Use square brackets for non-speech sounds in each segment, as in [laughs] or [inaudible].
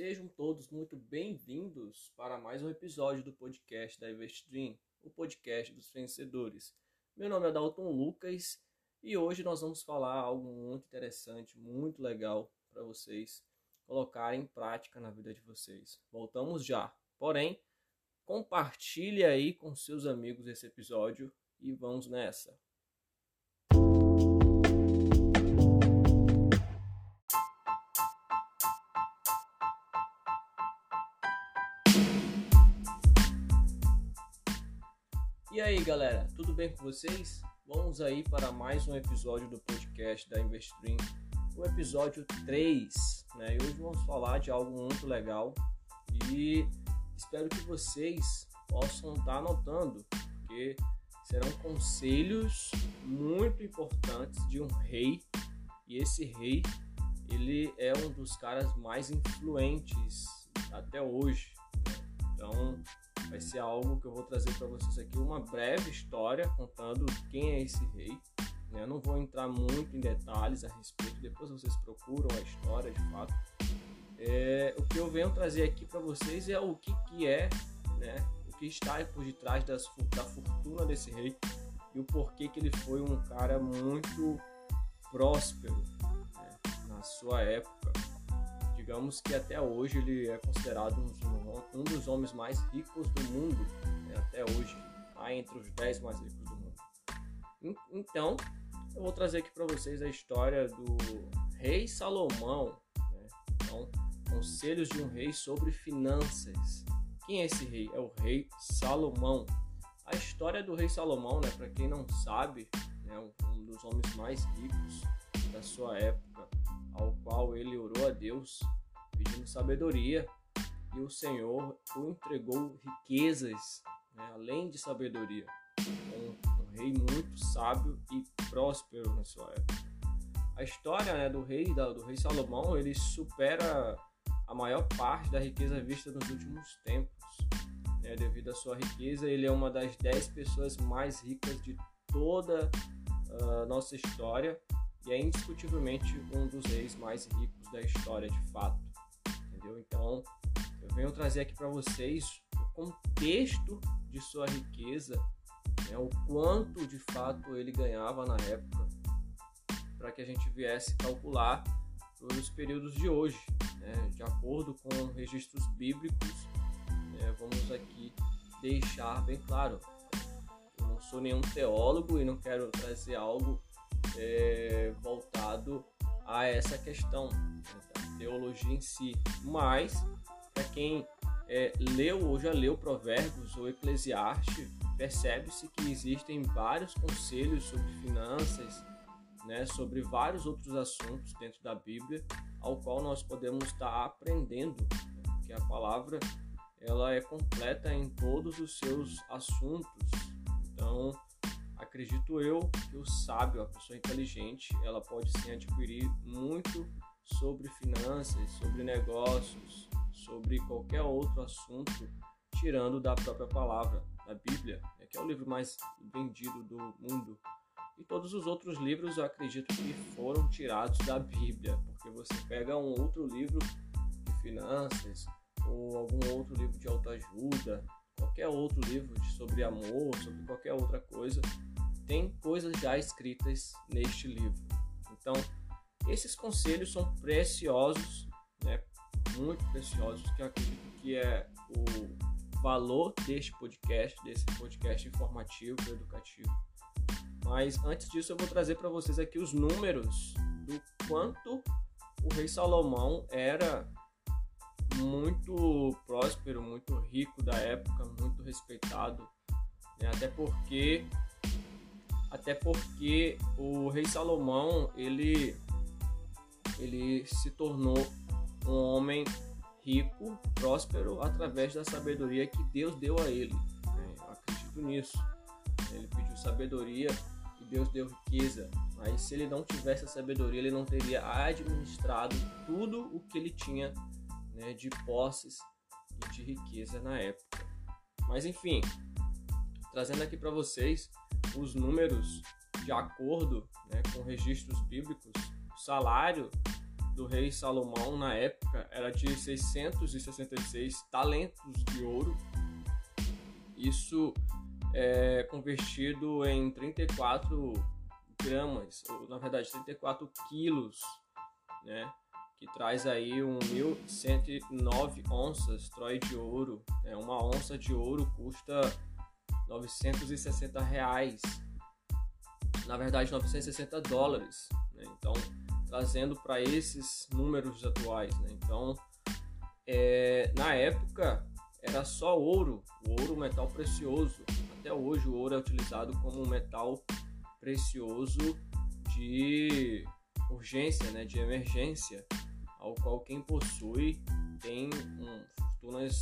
Sejam todos muito bem-vindos para mais um episódio do podcast da Invest o podcast dos vencedores. Meu nome é Dalton Lucas e hoje nós vamos falar algo muito interessante, muito legal para vocês colocarem em prática na vida de vocês. Voltamos já. Porém, compartilhe aí com seus amigos esse episódio e vamos nessa. E aí, galera, tudo bem com vocês? Vamos aí para mais um episódio do podcast da Investream, o episódio 3, né? E hoje vamos falar de algo muito legal e espero que vocês possam estar anotando, porque serão conselhos muito importantes de um rei, e esse rei, ele é um dos caras mais influentes até hoje. Né? Então, vai ser algo que eu vou trazer para vocês aqui uma breve história contando quem é esse rei. Né? Eu não vou entrar muito em detalhes a respeito, depois vocês procuram a história de fato. É, o que eu venho trazer aqui para vocês é o que, que é, né? o que está por detrás das, da fortuna desse rei e o porquê que ele foi um cara muito próspero né? na sua época digamos que até hoje ele é considerado um, dos homens mais ricos do mundo, né? até hoje, está entre os 10 mais ricos do mundo. Então, eu vou trazer aqui para vocês a história do rei Salomão, né? então, conselhos de um rei sobre finanças. Quem é esse rei? É o rei Salomão. A história do rei Salomão, né, para quem não sabe, é né, um dos homens mais ricos da sua época, ao qual ele orou a Deus pedindo sabedoria, e o Senhor o entregou riquezas, né, além de sabedoria. Um, um, rei muito sábio e próspero na sua época. A história né, do rei da, do rei Salomão ele supera a maior parte da riqueza vista nos últimos tempos. Né, devido à sua riqueza, ele é uma das dez pessoas mais ricas de toda a uh, nossa história e é indiscutivelmente um dos reis mais ricos da história de fato entendeu? Então, eu venho trazer aqui para vocês o contexto de sua riqueza, né? o quanto de fato ele ganhava na época, para que a gente viesse calcular os períodos de hoje, né? de acordo com registros bíblicos. Né? Vamos aqui deixar bem claro. Eu não sou nenhum teólogo e não quero trazer algo é, voltado a essa questão teologia em si, mas para quem é, leu ou já leu Provérbios ou Eclesiastes, percebe-se que existem vários conselhos sobre finanças, né, sobre vários outros assuntos dentro da Bíblia, ao qual nós podemos estar aprendendo, né, porque a palavra ela é completa em todos os seus assuntos. Então, acredito eu que o sábio, a pessoa inteligente, ela pode sim adquirir muito sobre finanças, sobre negócios, sobre qualquer outro assunto, tirando da própria palavra, da Bíblia, né, que é o livro mais vendido do mundo. E todos os outros livros eu acredito que foram tirados da Bíblia, porque você pega um outro livro de finanças ou algum outro livro de autoajuda, qualquer outro livro sobre amor, sobre qualquer outra coisa, tem coisas já escritas neste livro. Então, esses conselhos são preciosos, né? Muito preciosos, que eu acredito que é o valor deste podcast, desse podcast informativo, educativo. Mas antes disso, eu vou trazer para vocês aqui os números do quanto o rei Salomão era muito próspero, muito rico da época, muito respeitado, né? até porque até porque o rei Salomão ele ele se tornou um homem rico, próspero, através da sabedoria que Deus deu a ele. Né? Eu acredito nisso. Ele pediu sabedoria e Deus deu riqueza. Mas se ele não tivesse a sabedoria, ele não teria administrado tudo o que ele tinha né, de posses e de riqueza na época. Mas enfim, trazendo aqui para vocês os números de acordo né, com registros bíblicos, o salário do rei Salomão na época era de 666 talentos de ouro. Isso é convertido em 34 gramas, ou na verdade 34 quilos, né? Que traz aí um 1.109 onças Troy de ouro. Né? Uma onça de ouro custa 960 reais. Na verdade, 960 dólares. Né? Então, trazendo para esses números atuais. Né? Então, é, na época era só ouro, o ouro metal precioso. Até hoje o ouro é utilizado como um metal precioso de urgência, né, de emergência, ao qual quem possui tem um, fortunas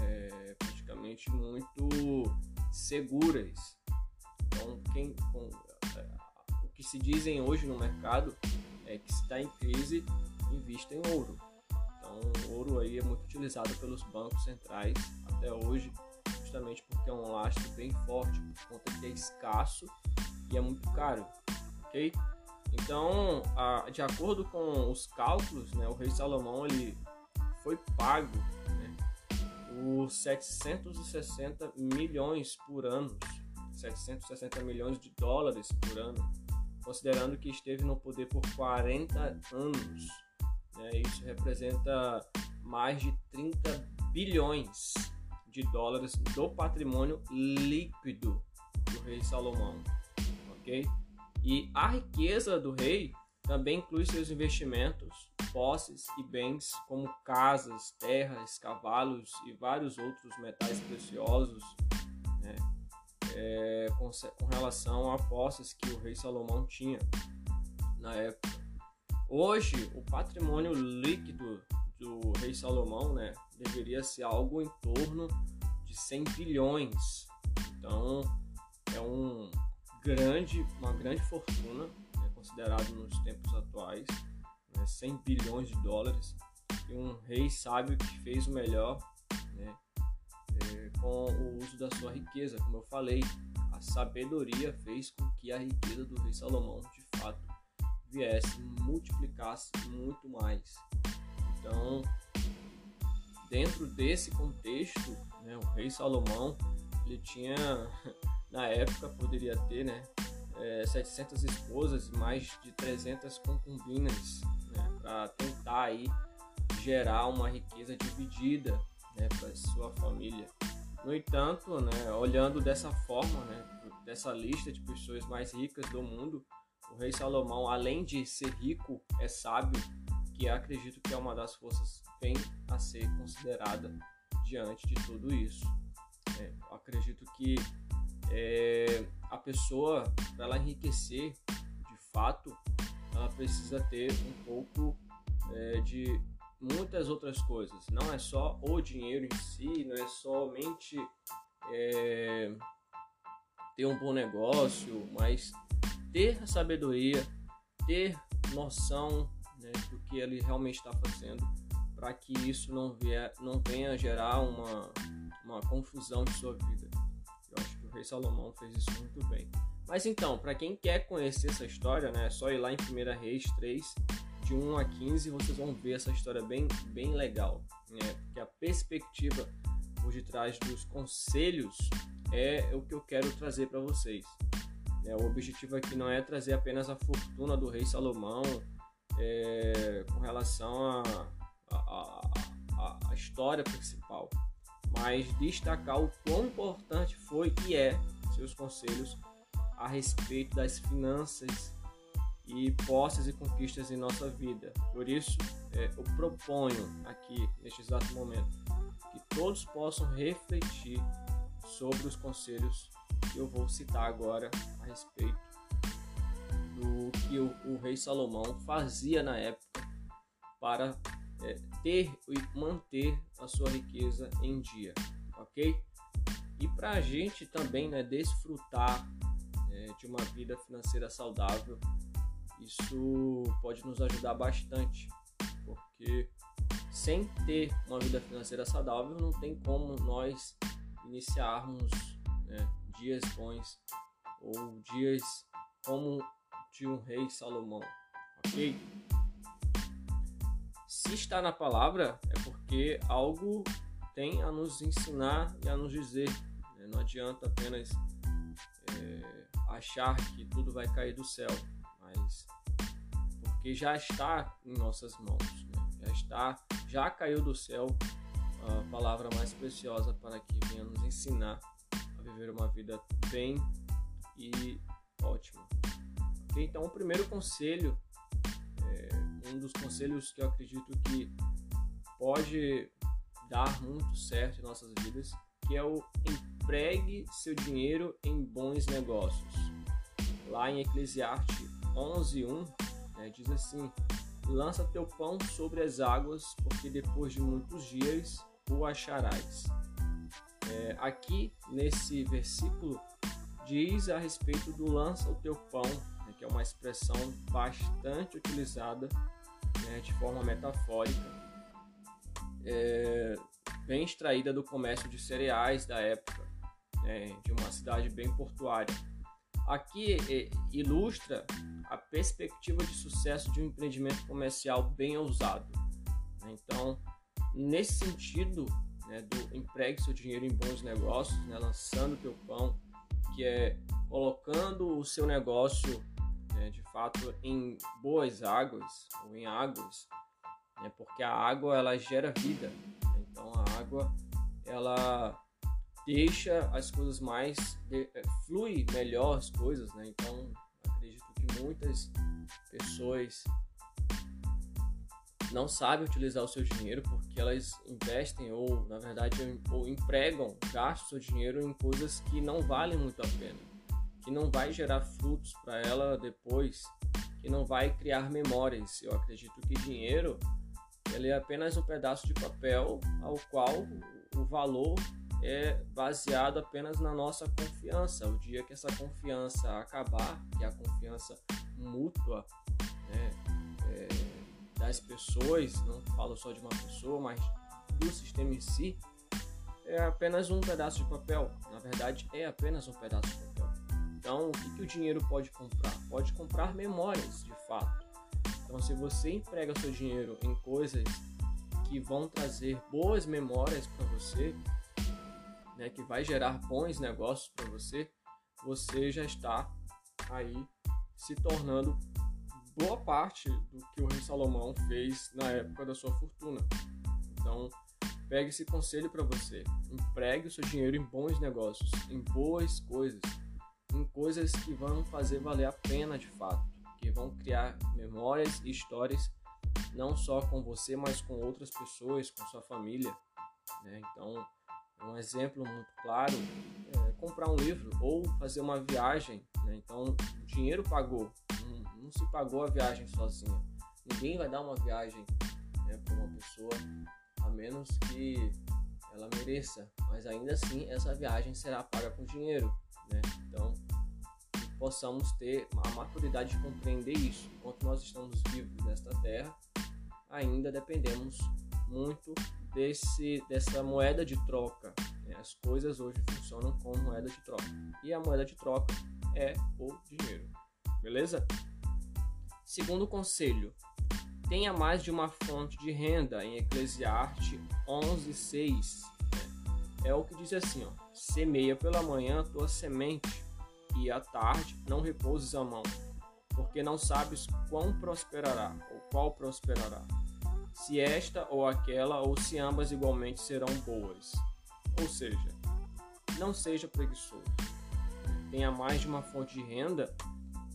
é, praticamente muito seguras. Então, quem, com, que se dizem hoje no mercado é que está em crise, invista em ouro. Então, o ouro aí é muito utilizado pelos bancos centrais até hoje, justamente porque é um lastro bem forte, por conta que é escasso e é muito caro, ok? Então, a, de acordo com os cálculos, né, o rei Salomão ele foi pago né, por 760 milhões por ano, 760 milhões de dólares por ano, considerando que esteve no poder por 40 anos. Né, isso representa mais de 30 bilhões de dólares do patrimônio líquido do rei Salomão ok? E a riqueza do rei também inclui seus investimentos, posses e bens como casas, terras, cavalos e vários outros metais preciosos? É, com, com, relação a posses que o rei Salomão tinha na época. Hoje, o patrimônio líquido do rei Salomão né, deveria ser algo em torno de 100 bilhões. Então, é um grande, uma grande fortuna, né, considerado nos tempos atuais, né, 100 bilhões de dólares, e um rei sábio que fez o melhor com o uso da sua riqueza. Como eu falei, a sabedoria fez com que a riqueza do rei Salomão, de fato, viesse, multiplicasse muito mais. Então, dentro desse contexto, né, o rei Salomão ele tinha [laughs] na época poderia ter, né, é, 700 esposas e mais de 300 concubinas, né, para tentar aí gerar uma riqueza dividida, né, para sua família. No entanto, né, olhando dessa forma, né, dessa lista de pessoas mais ricas do mundo, o rei Salomão, além de ser rico, é sábio, que acredito que é uma das forças bem a ser considerada diante de tudo isso. É, acredito que é, a pessoa, para ela enriquecer de fato, ela precisa ter um pouco é, de muitas outras coisas. Não é só o dinheiro em si, não é somente é, ter um bom negócio, mas ter sabedoria, ter noção né, do que ele realmente está fazendo, para que isso não, vier, não venha gerar uma, uma confusão em sua vida rei Salomão fez isso muito bem. Mas então, para quem quer conhecer essa história, né, é só ir lá em 1 Reis 3, de 1 a 15, vocês vão ver essa história bem, bem legal. Né? Porque a perspectiva por detrás dos conselhos é o que eu quero trazer para vocês. É, o objetivo aqui não é trazer apenas a fortuna do rei Salomão é, com relação à história principal, mas destacar o quão importante foi e é seus conselhos a respeito das finanças e posses e conquistas em nossa vida. Por isso, é, eu proponho aqui, neste exato momento, que todos possam refletir sobre os conselhos que eu vou citar agora a respeito do que o, o rei Salomão fazia na época para é, ter e manter a sua riqueza em dia, ok? E para a gente também né, desfrutar é, de uma vida financeira saudável, isso pode nos ajudar bastante, porque sem ter uma vida financeira saudável não tem como nós iniciarmos né, dias bons ou dias como de um rei Salomão, ok? Se está na palavra, é porque algo tem a nos ensinar e a nos dizer. Né? Não adianta apenas é, achar que tudo vai cair do céu, porque já está em nossas mãos, né? já está, já caiu do céu a palavra mais preciosa para que venha nos ensinar a viver uma vida bem e ótima. Okay? Então, o primeiro conselho, é, um dos conselhos que eu acredito que pode dar muito certo em nossas vidas, que é o empregue seu dinheiro em bons negócios. Lá em Eclesiastes 11:1 né, diz assim: Lança teu pão sobre as águas, porque depois de muitos dias o acharás. É, aqui nesse versículo diz a respeito do lança o teu pão, né, que é uma expressão bastante utilizada né, de forma metafórica é, bem extraída do comércio de cereais da época, né, de uma cidade bem portuária. Aqui é, ilustra a perspectiva de sucesso de um empreendimento comercial bem ousado. Né. Então, nesse sentido, né, do empregue seu dinheiro em bons negócios, né, lançando teu pão, que é colocando o seu negócio né, de fato em boas águas ou em águas né? porque a água ela gera vida. Então a água ela deixa as coisas mais é, flui melhor as coisas, né? Então acredito que muitas pessoas não sabem utilizar o seu dinheiro porque elas investem ou na verdade ou empregam, gastam seu dinheiro em coisas que não valem muito a pena, que não vai gerar frutos para ela depois, que não vai criar memórias. Eu acredito que dinheiro ele é apenas um pedaço de papel ao qual o valor é baseado apenas na nossa confiança. O dia que essa confiança acabar, que é a confiança mútua né, é, das pessoas, não falo só de uma pessoa, mas do sistema em si, é apenas um pedaço de papel. Na verdade, é apenas um pedaço de papel. Então, o que, que o dinheiro pode comprar? Pode comprar memórias, de fato. Então, se você emprega seu dinheiro em coisas que vão trazer boas memórias para você, né, que vai gerar bons negócios para você, você já está aí se tornando boa parte do que o rei Salomão fez na época da sua fortuna. Então, pegue esse conselho para você. Empregue o seu dinheiro em bons negócios, em boas coisas, em coisas que vão fazer valer a pena de fato que vão criar memórias e histórias não só com você, mas com outras pessoas, com sua família. Né? Então, um exemplo muito claro é comprar um livro ou fazer uma viagem. Né? Então, o dinheiro pagou, não, não, se pagou a viagem sozinha. Ninguém vai dar uma viagem né, para uma pessoa a menos que ela mereça, mas ainda assim essa viagem será paga com dinheiro. Né? Então, possamos ter a maturidade de compreender isso. Enquanto nós estamos vivos nesta terra, ainda dependemos muito desse, dessa moeda de troca. Né? As coisas hoje funcionam como moeda de troca. E a moeda de troca é o dinheiro. Beleza? Segundo conselho, tenha mais de uma fonte de renda em Eclesiastes 11:6. Né? É o que diz assim, ó: Semeia pela manhã tua semente e à tarde não repouses a mão, porque não sabes quão prosperará ou qual prosperará, se esta ou aquela ou se ambas igualmente serão boas. Ou seja, não seja preguiçoso. Tenha mais de uma fonte de renda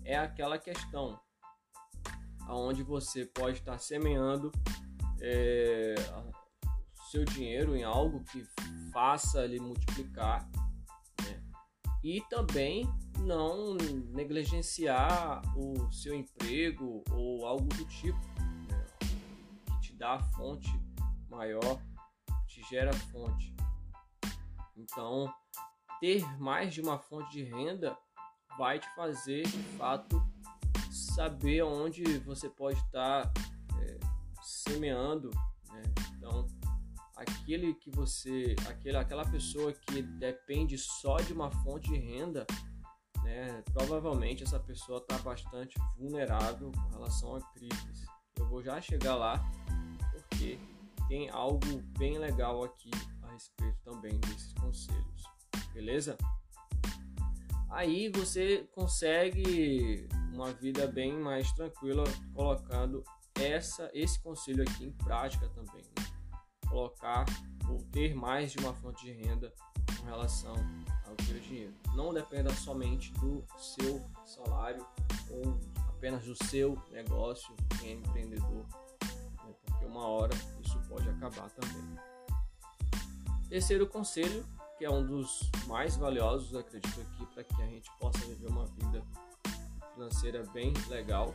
é aquela questão aonde você pode estar semeando é, seu dinheiro em algo que faça ele multiplicar né? e também não negligenciar o seu emprego ou algo do tipo, te dá a fonte maior, te gera fonte. Então, ter mais de uma fonte de renda vai te fazer de fato saber onde você pode estar é, semeando. Né? Então, aquele que você, aquele, aquela pessoa que depende só de uma fonte de renda, né, provavelmente essa pessoa está bastante vulnerável com relação a crises. Eu vou já chegar lá, tem algo bem legal aqui a respeito também desses conselhos, beleza? Aí você consegue uma vida bem mais tranquila colocando essa esse conselho aqui em prática também. Né? Colocar ou ter mais de uma fonte de renda com relação ao seu dinheiro. Não dependa somente do seu salário ou apenas do seu negócio, quem é empreendedor? Porque uma hora isso pode acabar também. Terceiro conselho, que é um dos mais valiosos, acredito aqui, para que a gente possa viver uma vida financeira bem legal,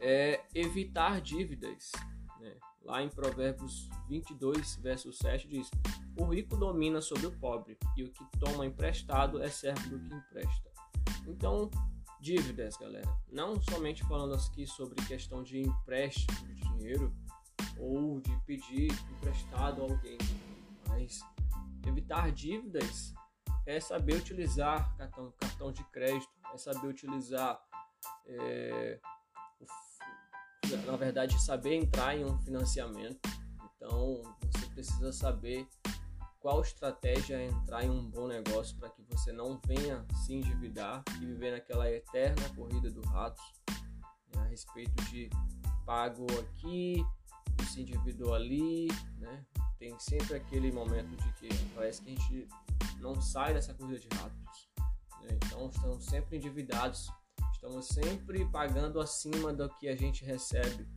é evitar dívidas. Né? Lá em Provérbios 22, verso 7 diz: O rico domina sobre o pobre, e o que toma emprestado é servo do que empresta. Então, dívidas, galera. Não somente falando aqui sobre questão de empréstimo de dinheiro ou de pedir emprestado a alguém, mas evitar dívidas é saber utilizar cartão, cartão de crédito, é saber utilizar, é, na verdade, saber entrar em um financiamento. Então, você precisa saber qual estratégia é entrar em um bom negócio para que você não venha se endividar e viver naquela eterna corrida do rato né, a respeito de pago aqui, se endividou ali, né? Tem sempre aquele momento de que parece que a gente não sai dessa corrida de ratos. Né? Então estamos sempre endividados, estamos sempre pagando acima do que a gente recebe.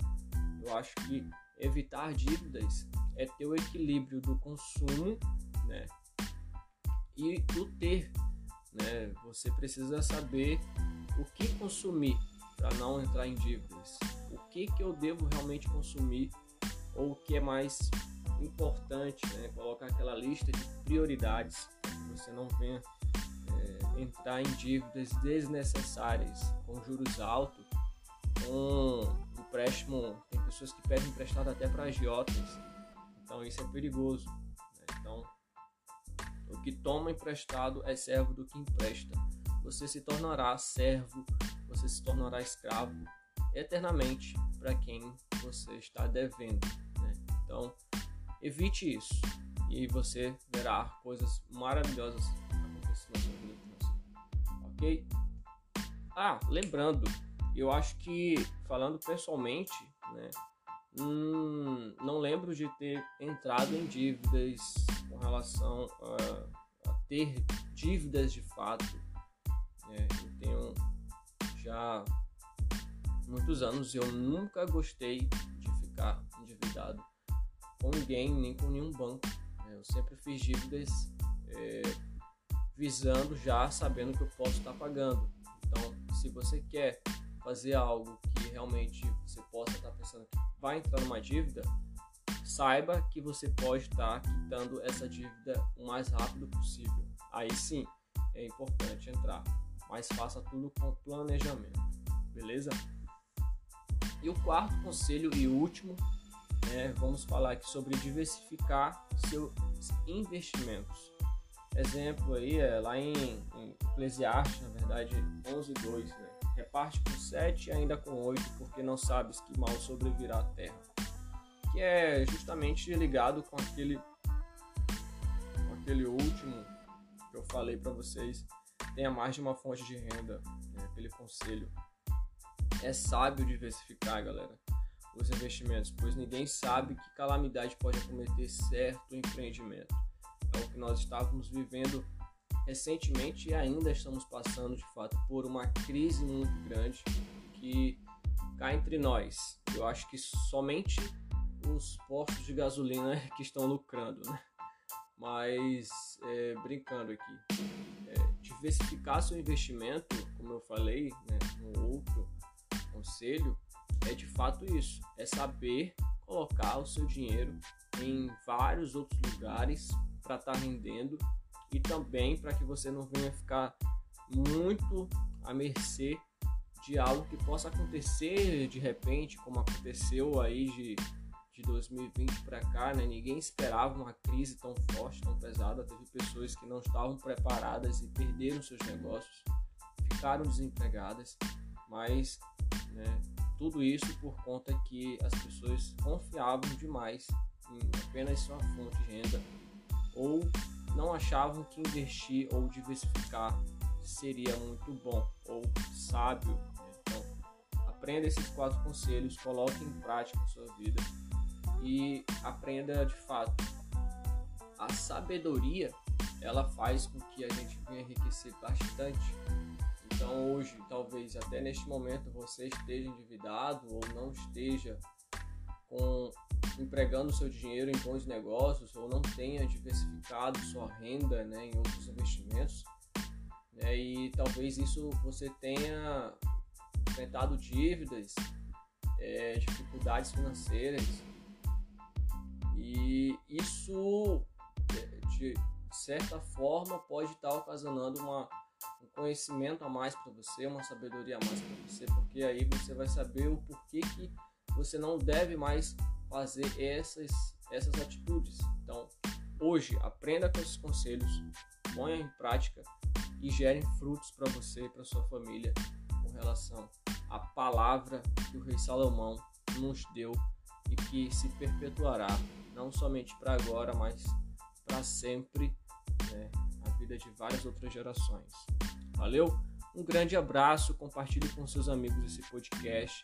Eu acho que evitar dívidas é ter o equilíbrio do consumo, né? E do ter, né? Você precisa saber o que consumir para não entrar em dívidas. O que que eu devo realmente consumir ou o que é mais importante, né? Colocar aquela lista de prioridades você não venha é, entrar em dívidas desnecessárias com juros altos, com empréstimo, tem pessoas que pedem emprestado até para agiotas, então isso é perigoso. Né? Então, o que toma emprestado é servo do que empresta. Você se tornará servo, você se tornará escravo eternamente para quem você está devendo. Né? Então, evite isso e você verá coisas maravilhosas acontecendo na sua vida. Ok? Ah, lembrando, eu acho que falando pessoalmente, né, hum, não lembro de ter entrado em dívidas com relação a, a ter dívidas de fato. É, eu tenho já muitos anos eu nunca gostei de ficar endividado com ninguém, nem com nenhum banco. Eu sempre fiz dívidas é, visando já sabendo que eu posso estar pagando. Então, se você quer fazer algo que realmente você possa estar pensando que vai entrar numa dívida, saiba que você pode estar quitando essa dívida o mais rápido possível. Aí sim é importante entrar, mas faça tudo com planejamento, beleza? E o quarto conselho e último, né, vamos falar aqui sobre diversificar seus investimentos. Exemplo aí é lá em, em Eclesiastes, na verdade, 11:2, né? Reparte com 7 e ainda com 8, porque não sabes que mal sobrevirá à terra. Que é justamente ligado com aquele com aquele último que eu falei para vocês, tenha mais de uma fonte de renda, né? aquele conselho. É sábio diversificar, galera os investimentos, pois ninguém sabe que calamidade pode acometer certo empreendimento. É o que nós estávamos vivendo recentemente e ainda estamos passando de fato por uma crise muito grande que cá entre nós. Eu acho que somente os postos de gasolina [laughs] que estão lucrando, né? Mas é, brincando aqui, é, diversificar seu investimento, como eu falei, né, no outro conselho, é de fato isso, é saber colocar o seu dinheiro em vários outros lugares para estar tá rendendo e também para que você não venha ficar muito à mercê de algo que possa acontecer de repente, como aconteceu aí de, de 2020 para cá, né? Ninguém esperava uma crise tão forte, tão pesada. Teve pessoas que não estavam preparadas e perderam seus negócios, ficaram desempregadas, mas né, tudo isso por conta que as pessoas confiavam demais em apenas sua fonte de renda ou não achavam que investir ou diversificar seria muito bom ou sábio. Então, aprenda esses quatro conselhos, coloque em prática em sua vida e aprenda de fato. A sabedoria ela faz com que a gente venha enriquecer bastante. Então hoje, talvez até neste momento você esteja endividado ou não esteja com empregando seu dinheiro em bons negócios ou não tenha diversificado sua renda né, em outros investimentos. Né, e talvez isso você tenha enfrentado dívidas, é, dificuldades financeiras. E isso, é, de certa forma, pode estar ocasionando uma, um conhecimento a mais para você, uma sabedoria a mais para você, porque aí você vai saber o porquê que você não deve mais fazer essas, essas atitudes. Então, hoje, aprenda com esses conselhos, ponha em prática e gerem frutos para você e para sua família com relação à palavra que o rei Salomão nos deu e que se perpetuará não somente para agora, mas para sempre, né, a vida de várias outras gerações. Valeu? Um grande abraço, compartilhe com seus amigos esse podcast